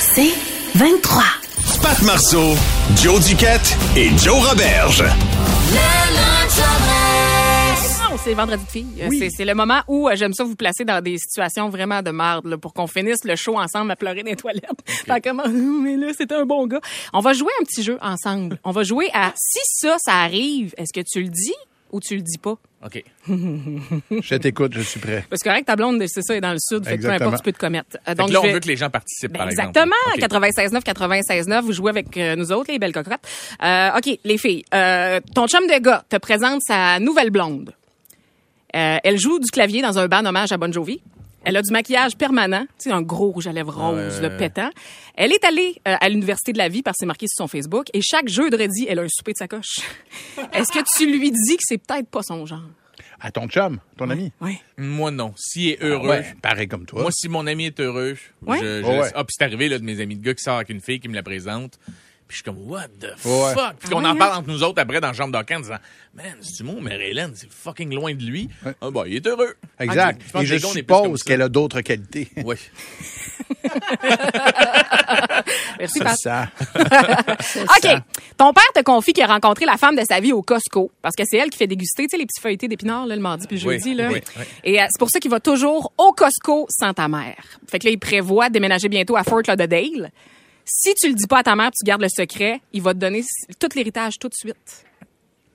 C'est 23. Pat Marceau, Joe Duquette et Joe Roberge. Non, c'est vendredi de filles. Euh, C'est, le moment où euh, j'aime ça vous placer dans des situations vraiment de marde là, pour qu'on finisse le show ensemble à pleurer dans les toilettes. Fait comment, mais là, c'était un bon gars. On va jouer un petit jeu ensemble. On va jouer à si ça, ça arrive, est-ce que tu le dis ou tu le dis pas? OK. Je t'écoute, je suis prêt. Parce que correct, ta blonde, c'est ça, est dans le sud. Fait que peu Exactement. importe, tu peux te commettre. Euh, Donc là, on je veut que les gens participent, Ben, par exactement. exemple. OK. 96.9, 96.9. Vous jouez avec euh, nous autres, les belles cocottes. Euh, OK, les filles. Euh, ton chum de gars te présente sa nouvelle blonde. Euh, elle joue du clavier dans un band hommage à Bon Jovi. Elle a du maquillage permanent, tu sais, un gros rouge à lèvres rose, le pétant. Elle est allée euh, à l'Université de la vie parce que c'est marqué sur son Facebook. Et chaque jeudi, elle a un souper de sacoche. Est-ce que tu lui dis que c'est peut-être pas son genre? À ton chum, ton ami? Oui. Moi, non. S'il est heureux, Ouais, pareil comme toi. moi, si mon ami est heureux, Ouais? je, je- Oh, ouais. Ah, puis c'est arrivé, là, de mes amis de gars qui sort avec une fille qui me la présente. Puis je suis comme, what the Ouais. fuck? Puis qu'on Ouais, en parle entre nous autres après dans la chambre d'hockey en disant, man, c'est du mot, mais Hélène, c'est fucking loin de lui. Ah, bah, il est heureux. Exact. Pense Et je suppose qu'elle a d'autres qualités. Oui. Merci, C'est Pat. ça. OK. Ton père te confie qu'il a rencontré la femme de sa vie au Costco parce que c'est elle qui fait déguster, tu sais, les petits feuilletés d'épinards, là, le mardi puis le Oui, jeudi, là. oui, oui. Et euh, c'est pour ça qu'il va toujours au Costco sans ta mère. Fait que là, il prévoit de déménager bientôt à Fort Lauderdale. Si tu le dis pas à ta mère, tu gardes le secret, il va te donner tout l'héritage tout de suite.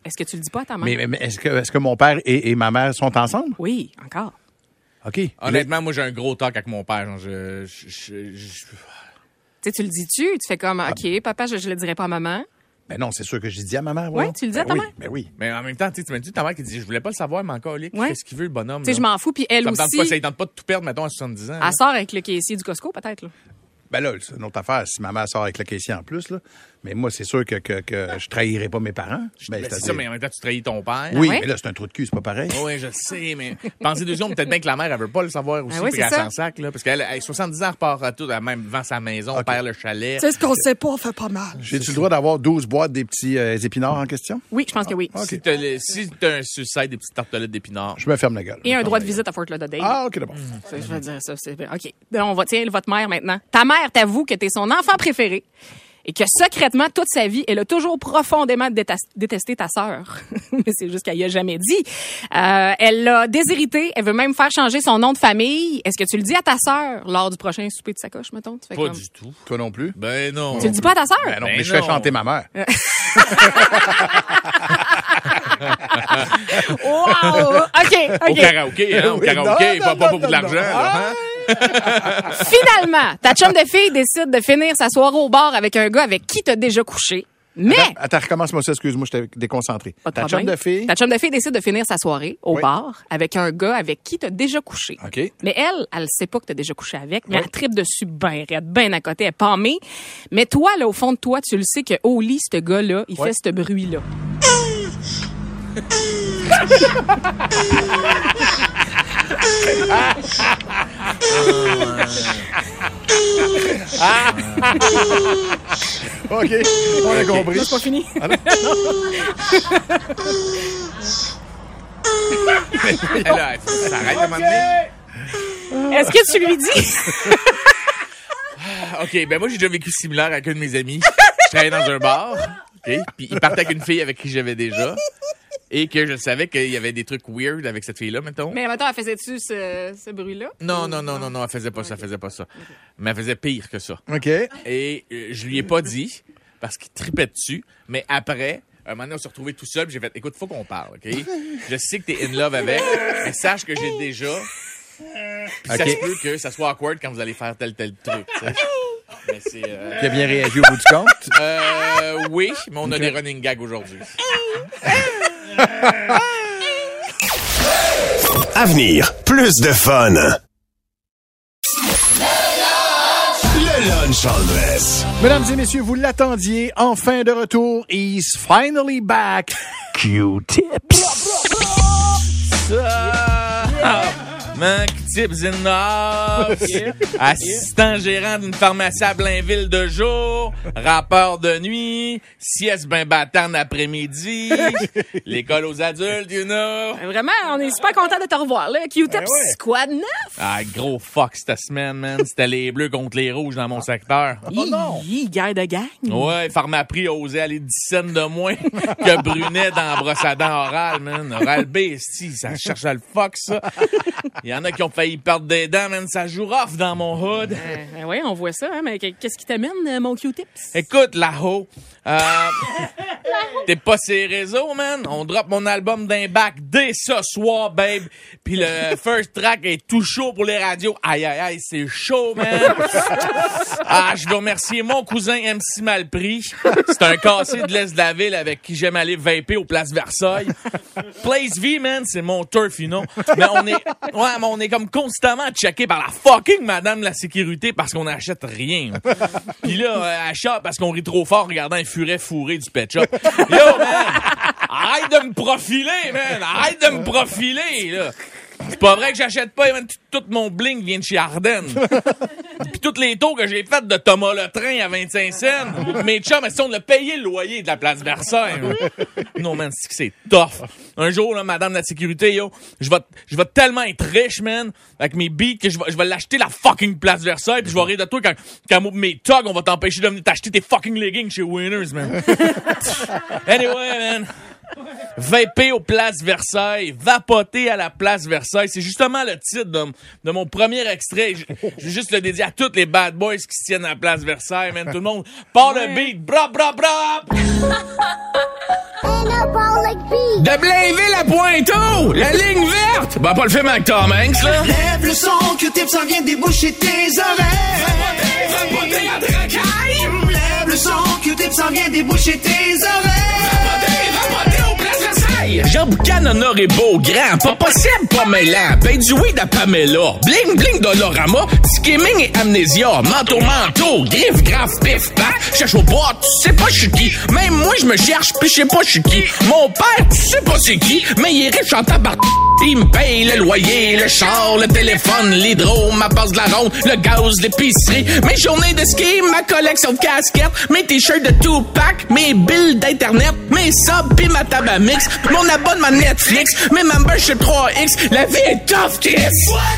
Est-ce que tu le dis pas à ta mère? Mais, mais- mais est-ce que, est-ce que mon père et, et ma mère sont ensemble? Oui, encore. OK. Honnêtement, moi, j'ai un gros talk avec mon père. genre, Je, je, je- je- Tu sais, tu le dis-tu? Tu fais comme, OK, papa, je, je le dirai pas à maman. Ben non, c'est sûr que j'ai dit à ma mère. Ouais, voyons. tu le dis à Ben ta oui, mère? Ben oui. Mais en même temps, tu sais, tu m'as dit ta mère qui dit, je voulais pas le savoir, mais encore, Ouais. qu'est-ce qu'il veut, le bonhomme? Tu sais, je m'en fous, puis elle Ça me tente aussi. pas, ça lui tente pas de tout perdre, mettons, à 70 ans. là. Elle sort avec le caissier du Costco, peut-être, là. Ben là, c'est une autre affaire. Si ma mère sort avec le caissier en plus, là. Mais moi, c'est sûr que, que, que je trahirai pas mes parents. Ben, Ben, c'est ça, mais en même temps, tu trahis ton père. Oui, Ah ouais? mais là, c'est un trou de cul, c'est pas pareil. Oui, je sais, mais pensez deux secondes, peut-être bien que la mère, elle veut pas le savoir aussi, Ah oui, puis c'est s'en sac, là. Parce qu'elle, elle, 70 ans, elle repart à tout, elle même vend sa maison, perd le chalet. ce qu'on sait pas, fait pas mal. J'ai-tu le droit d'avoir 12 boîtes des petits euh, épinards en question? Oui, je pense que oui. Si t'as, si un suicide, des petites tartelettes d'épinards. Je me ferme la gueule. Et un droit de visite à Fort Lauderdale. Ah, OK, d'abord. Je veux dire ça, c'est OK. Ben, on va tiens votre mère maintenant. Ta mère t'avoue que t'es son enfant préféré et que secrètement toute sa vie, elle a toujours profondément détesté ta sœur. Mais c'est juste qu'elle y a jamais dit. Euh, elle l'a déshérité, elle veut même faire changer son nom de famille. Est-ce que tu le dis à ta sœur lors du prochain souper de sacoche mettons? Tu fais Pas comme- du tout. Toi non plus? Ben non. Tu le dis pas à ta sœur? Ben non, Ben mais je fais chanter ma mère. Wow! OK, Au OK. karaoké, hein, au karaoké, non, pas, non, pas non, pour de l'argent, hein? Finalement, ta chum de fille décide de finir sa soirée au bar avec un gars avec qui t'as déjà couché. Mais Attends, attends, recommence-moi ça, excuse-moi, je t'ai déconcentré. Pas Ta chum de fille? Ta chum de fille décide de finir sa soirée au Oui. bar avec un gars avec qui t'as déjà couché. OK. Mais elle, elle sait pas que t'as déjà couché avec, mais Oui. elle tripe dessus ben raide, ben à côté, elle est palmée. Mais toi, là, au fond de toi, tu le sais que au lit, ce gars-là, il Oui. fait ce bruit-là. OK, on a compris. C'est pas fini. Elle s'arrête à un moment donné. Est-ce que tu lui dis? OK, ben moi, j'ai déjà vécu similaire avec un de mes amis. Je travaillais dans un bar, OK, puis il partait avec une fille avec qui j'avais déjà, et que je savais qu'il y avait des trucs weird avec cette fille-là, mettons. Mais maintenant, elle faisait-tu ce, ce bruit-là? Non, non, non, non, non, elle faisait pas ça, elle faisait pas ça. Mais elle faisait pire que ça. OK. Et euh, je lui ai pas dit, parce qu'il tripait dessus, mais après... Un moment donné, on s'est retrouvés tout seul, puis j'ai fait, écoute, faut qu'on parle, OK? Je sais que t'es in love avec, mais sache que j'ai déjà. Puis ça OK. se peut que ça soit awkward quand vous allez faire tel, tel truc, tu sais. Mais c'est. euh, Qui a bien réagi au bout du compte? Euh, oui, mais on a des running gags aujourd'hui. Avenir, plus de fun. Le lunch en dress. Mesdames et messieurs, vous l'attendiez, enfin de retour. He's finally back. Q-tips. The house. Assistant gérant d'une pharmacie à Blainville de jour. Rappeur de nuit. Sieste ben battant après-midi. L'école aux adultes, you know. Vraiment, on est super content de te revoir, là. Q-Tip Squad 9. Ah, gros fuck cette semaine, man. C'était les bleus contre les rouges dans mon secteur. Oh non! guerre de gang. Ouais, Pharmaprix a osé aller 10 cents de moins que Brunet dans dents orale, man. Oral B, ça cherche à le fuck, ça. Il y en a qui ont failli perdre des dents, man. Ça joue rough dans mon hood. Euh, oui, on voit ça, hein, mais qu'est-ce qui t'amène, euh, mon Q-Tips? Écoute, là-haut, euh, t'es pas ces réseaux, man. On drop mon album d'un bac dès ce soir, babe. Puis le first track est tout chaud pour les radios. Aïe, aïe, aïe, c'est chaud, man. Ah, je veux remercier mon cousin MC Malpris. C'est un cassé de l'Est de la ville avec qui j'aime aller vaper au Place Versailles. Place V, man, c'est mon turf, you know. Mais on est, ouais, mais on est comme constamment checké par la fucking madame de la sécurité parce qu'on n'achète rien. Puis là, euh, achat parce qu'on rit trop fort en regardant un furet fourré du pet shop. Yo, man! Arrête de me profiler, man! Arrête de me profiler, là! C'est pas vrai que j'achète pas, man. Tout, mon bling vient de chez Ardennes. Puis toutes les tours que j'ai faites de Thomas le Train à 25 cents, mes chums, elles sont de payer le loyer de la place Versailles. Non, man, c'est que c'est tough. Un jour, là, madame de la sécurité, yo, je vais, je vais tellement être riche, man, avec mes beats, que je vais, je vais l'acheter la fucking place Versailles, puis je vais rire de toi quand, quand mes togs, on va t'empêcher de venir t'acheter tes fucking leggings chez Winners, man. anyway, man. Vaper aux places Versailles, vapoter à la place Versailles. C'est justement le titre de, de mon premier extrait. Je, je vais juste le dédier à tous les bad boys qui se tiennent à la place Versailles, man. Tout le monde part le beat. Bra, bra, bra! De Blainville à Pointeau, la ligne verte. Ben, pas le film avec Tom Hanks, là. Lève le son, Q-tip s'en vient déboucher tes oreilles. Vapoter à Tracaille. Lève le son, Q-tip s'en vient déboucher tes oreilles. Jean Boucan, honoré beau, grand, pas possible, pas mêlant. Ben du weed à Pamela, bling bling Dolorama, skimming et amnésia, manteau manteau, griffe grave pif paf, cherche au bois, tu sais pas je qui. Même moi je me cherche, pis je sais pas je qui. Mon père, tu sais pas c'est qui, mais il est riche en tabac. Il me paye le loyer, le char, le téléphone, l'hydro, ma passe de la ronde, le gaz, l'épicerie, mes journées de ski, ma collection de casquettes, mes t-shirts de Tupac, mes billes d'internet, mes subs pis ma tabac mix, mon abonnement Netflix, mes memberships 3X, la vie est tough, Chris!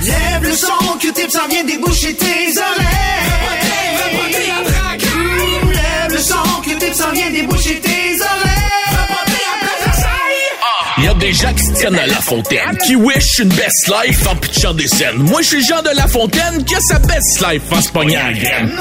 Lève le son, Q-tip s'en vient déboucher tes oreilles. Mm, Lève le son, Q-tip s'en vient déboucher tes oreilles. Y a des gens qui se tiennent à la fontaine, qui wish une best life en pitchant des scènes. Moi, je suis le genre de la fontaine qui a sa best life en se pognant à la graine.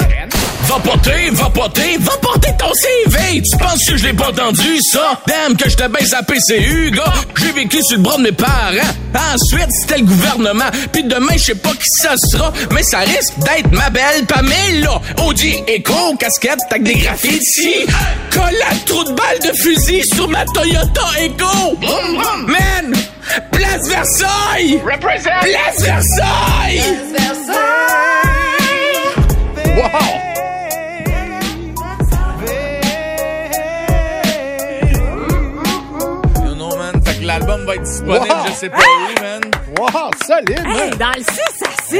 Va poter, va poter, va porter ton CV. Tu penses que je l'ai pas entendu, ça? Damn, que je te baisse à PCU, gars. J'ai vécu sur le bras de mes parents. Ensuite, c'était le gouvernement. Puis demain, je sais pas qui ça sera, mais ça risque d'être ma belle Pamela. Audi Echo, casquette avec des graffitis. Collade, trou de balle de fusil sur ma Toyota Echo. Man! Place Versailles! Place Versailles! You Wow. sais pas où, man. Wow, solide, Hey, man. dans le 6 à 6?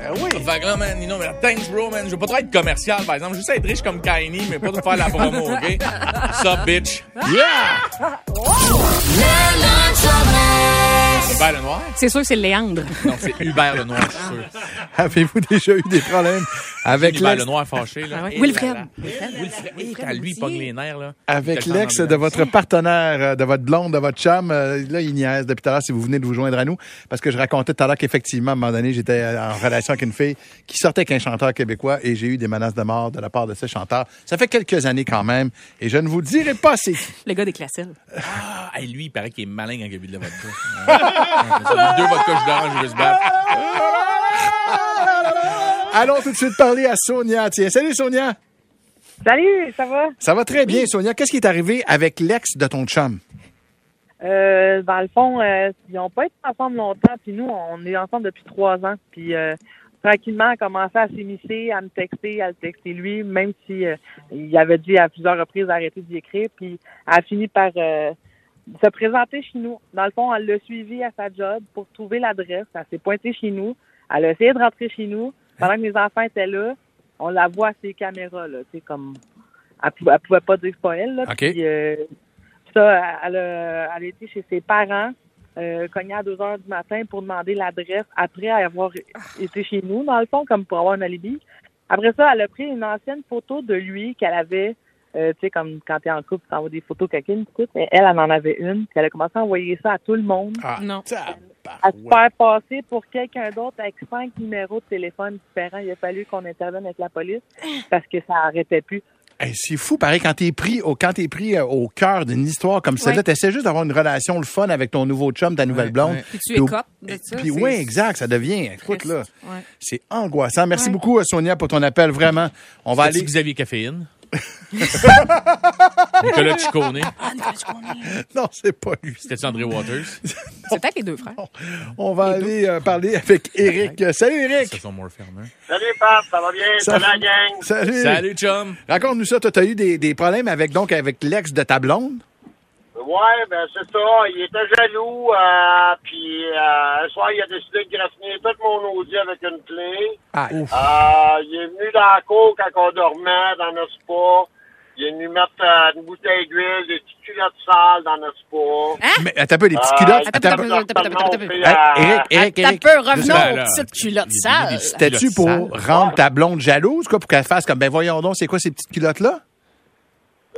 Ben oui. Fait que là, man, you know, mais thanks, bro, man. Je veux pas trop être commercial, par exemple. Juste être riche comme Kanye, mais pas de faire la promo, OK? Ça, bitch. Yeah! Hubert Lenoir? C'est sûr que c'est le Léandre. Non, c'est Hubert Lenoir, je suis sûr. Avez-vous déjà eu des problèmes avec l'ex, Lenoir fâché, là. Ah ouais. Et Wilfred. Wilfred. Et quand lui, il pogne les nerfs, là. avec le l'ex de votre partenaire, euh, de votre blonde, de votre chum? euh, Là, il niaise depuis tout à l'heure si vous venez de vous joindre à nous. Parce que je racontais tout à l'heure qu'effectivement, à un moment donné, j'étais euh, en relation avec une fille qui sortait avec un chanteur québécois et j'ai eu des menaces de mort de la part de ce chanteur. Ça fait quelques années quand même et je ne vous dirai pas c'est qui. Le gars des classelles. Ah, hey, lui, il paraît qu'il est malin quand il a bu de la vodka. Deux vodkas, je dors, je vais se battre. Allons tout de suite parler à Sonia. Tiens, salut Sonia. Salut, ça va? Ça va très bien, Sonia. Qu'est-ce qui est arrivé avec l'ex de ton chum? Euh, dans le fond, euh, ils n'ont pas été ensemble longtemps, puis nous, on est ensemble depuis trois ans. Puis euh, tranquillement, elle commençait à s'immiscer, à me texter, à le texter lui, même si il avait dit à plusieurs reprises d'arrêter d'y écrire. Puis elle a fini par se présenter chez nous. Dans le fond, elle l'a suivi à sa job pour trouver l'adresse. Elle s'est pointée chez nous. Elle a essayé de rentrer chez nous. Pendant que mes enfants étaient là, on la voit à ses caméras, là, tu sais, comme... Elle pouvait, elle pouvait pas dire que c'est pas elle, là. OK. Puis, euh, ça, elle a, elle a été chez ses parents, euh, cognée à 2 heures du matin pour demander l'adresse après avoir été chez nous, dans le fond, comme pour avoir un alibi. Après ça, elle a pris une ancienne photo de lui qu'elle avait, euh, tu sais, comme quand t'es en couple, tu envoies des photos coquines, tout. Mais elle, elle en avait une, puis elle a commencé à envoyer ça à tout le monde. Ah, Non. À se faire passer pour quelqu'un d'autre avec cinq numéros de téléphone différents. Il a fallu qu'on intervienne avec la police parce que ça arrêtait plus. Hey, c'est fou, pareil, quand t'es pris au, quand t'es pris euh, au cœur d'une histoire comme celle-là, Ouais. t'essaies juste d'avoir une relation le fun avec ton nouveau chum, ta nouvelle blonde. ouais. Puis tu écopes de ça. Puis oui, exact, ça devient, écoute là, Ouais. c'est angoissant. Merci Ouais. beaucoup, euh, Sonia, pour ton appel, vraiment. On va aller... Xavier Caféine. Nicolas Ciccone. Ah, Nicolas Ciccone. Non, c'est pas lui. C'était-tu André Waters? C'est peut-être les deux frères. On va aller euh, parler avec Eric. Salut, Eric. C'est son more Farmer. Salut, Pat, ça va bien? Ça- Salut, la gang. Salut. Salut, chum. Raconte-nous ça. Toi, t'as eu des, des problèmes avec, donc, avec l'ex de ta blonde? Ouais, ben c'est ça. Il était jaloux, euh, puis euh, un soir, il a décidé de graffiner tout mon Audi avec une clé. Ah, Euh, il est venu dans la cour quand on dormait dans notre spa. Il est venu mettre euh, une bouteille d'huile, des petites culottes sales dans notre spa. Mais attends un peu, des petites Euh, culottes? Attends un peu. attends, attends, attends, attends, fait, Hey, euh, Eric, Eric, T'as Eric. peu, revenons aux petites culottes sales. C'était-tu pour rendre ta blonde jalouse, quoi, pour qu'elle fasse comme, ben voyons donc, c'est quoi ces petites culottes-là?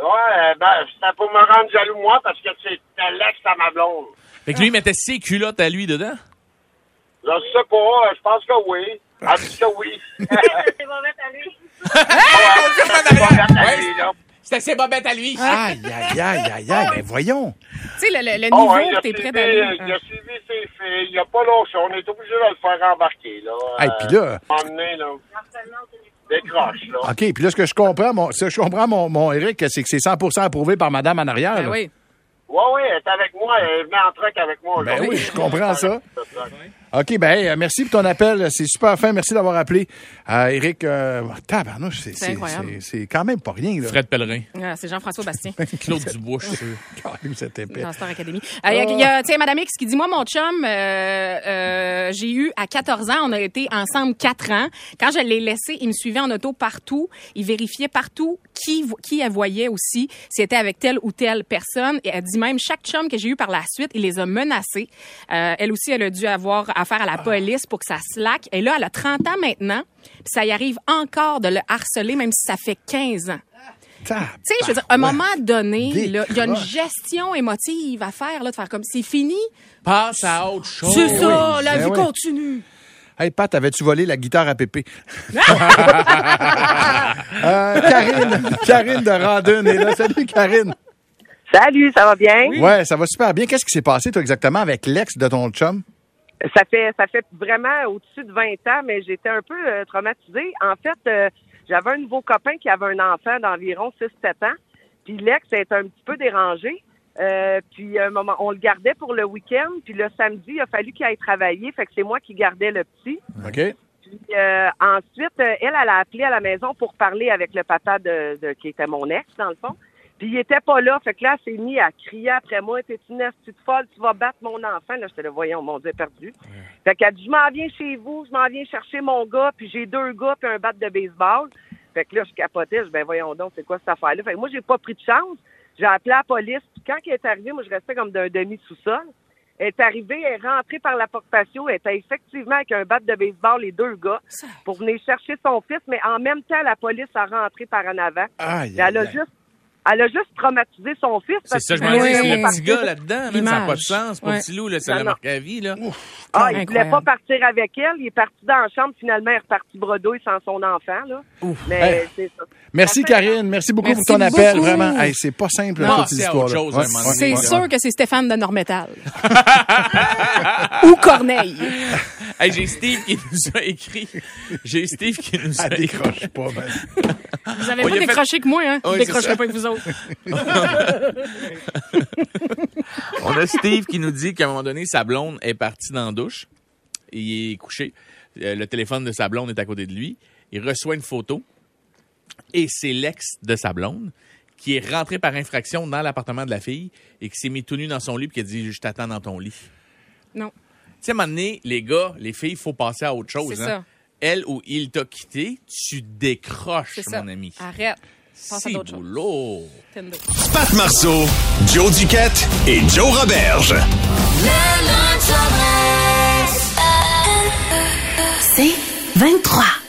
Ouais, ben c'était pour me rendre jaloux, moi, parce que c'était l'ex à ma blonde. Fait que lui, il mettait ses culottes à lui dedans? Je sais pas, euh, je pense que oui. Elle dit que oui. C'est mauvais à lui. C'était ses bobettes à lui. Aïe, aïe, aïe, aïe, aïe, ben voyons. Tu sais, le, le- le Oh, niveau que t'es prêt d'aller. il a suivi ses filles. Il a pas lâché. On est obligé de le faire embarquer, là. Hey, puis là- moment donné, là. Décroche, là. OK, puis là, ce que je comprends, mon, ce que je comprends, mon, mon Eric, c'est que c'est 100% approuvé par madame en arrière. Ben oui. Ouais, ouais, elle est avec moi. Elle est venue en truck avec moi. Ben oui, je comprends ça. OK, ben euh, merci pour ton appel. C'est super fin. Merci d'avoir appelé. Euh, Eric, euh, tabarnouche, c'est, C'est c'est, c'est- c'est quand même pas rien. Là. Fred Pellerin. Ah, c'est Jean-François Bastien. Claude Dubois, je suis sûr. Cette épée. dans Star Academy. Euh, Il y a, il y a, tiens, Madame X qui dit, moi, mon chum, euh, euh, j'ai eu à 14 ans, on a été ensemble 4 ans. Quand je l'ai laissé, il me suivait en auto partout. Il vérifiait partout qui, qui elle voyait aussi, si était avec telle ou telle personne. Et elle dit même, chaque chum que j'ai eu par la suite, il les a menacés. Euh, elle aussi, elle a dû avoir affaire à la police pour que ça slack. Et là, elle a 30 ans maintenant, puis ça y arrive encore de le harceler, même si ça fait 15 ans. Tu sais, je veux dire, à un moment donné, il y a une gestion émotive à faire, là, de faire comme c'est fini. Passe à autre chose. c'est ça, la ben vie oui. continue. Hey, Pat, avais-tu volé la guitare à Pépé? Euh, Karine, Karine de Randon est là. Salut, Karine. Salut, ça va bien? Ouais, ça va super bien. Qu'est-ce qui s'est passé, toi, exactement, avec l'ex de ton chum? Ça fait ça fait vraiment au-dessus de 20 ans, mais j'étais un peu euh, traumatisée. En fait, euh, j'avais un nouveau copain qui avait un enfant d'environ 6-7 ans. Puis l'ex était un petit peu dérangé. Euh, puis un moment, on le gardait pour le week-end. Puis le samedi, il a fallu qu'il aille travailler. Fait que c'est moi qui gardais le petit. OK? Puis euh, ensuite, euh, elle, elle a appelé à la maison pour parler avec le papa de, de- qui était mon ex, dans le fond. Puis il était pas là. Fait que là, s'est mis à crier après moi. T'es une petite folle, tu vas battre mon enfant. Là, j'étais là, voyons, mon Dieu, perdu. Fait qu'elle dit, je m'en viens chez vous, je m'en viens chercher mon gars, puis j'ai deux gars, puis un bat de baseball. Fait que là, je capotais, je dis, ben voyons donc, c'est quoi cette affaire-là? Fait que moi, j'ai pas pris de chance. J'ai appelé la police. Puis quand elle est arrivée, moi, je restais comme d'un demi-sous-sol. Elle est arrivée, elle est rentrée par la porte patio. Elle était effectivement avec un bat de baseball, les deux gars, pour venir chercher son fils. Mais en même temps, la police a rentré par en avant. Puis elle a juste, elle a juste traumatisé son fils. C'est parce ça, je qu'il me voulait dis, Oui. c'est le petit gars là-dedans, ça n'a pas de sens. Pour petit loup, là, ça l'a marqué à vie, là. Ah, il voulait pas partir avec elle. Il est parti dans la chambre. Finalement, il est reparti bredouille sans son enfant. Là. Mais Hey. c'est ça. Merci, Karine. Merci beaucoup Merci pour ton appel. beaucoup. Vraiment. Hey, c'est pas simple, Non, cette moment donné. C'est sûr que c'est Stéphane de Normétal. Ou Corneille. Hey, j'ai Steve qui nous a écrit. J'ai Steve qui nous a Elle écrit. décroche pas, ben. Vous avez Oh, pas fait- décroché que moi, hein? Oui, Je c'est décrocherai pas que vous autres. On a Steve qui nous dit qu'à un moment donné, sa blonde est partie dans la douche. Il est couché. Euh, le téléphone de sa blonde est à côté de lui. Il reçoit une photo et c'est l'ex de sa blonde qui est rentré par infraction dans l'appartement de la fille et qui s'est mis tout nu dans son lit puis qui a dit je t'attends dans ton lit. Non. Tu sais, à un moment donné, les gars, les filles, il faut passer à autre chose. C'est hein. ça. Elle ou il t'a quitté, tu décroches, C'est ça. mon ami. Arrête. Passe à C'est d'autres boulot. Pat Marceau, Joe Duquette et Joe Roberge. C'est 23.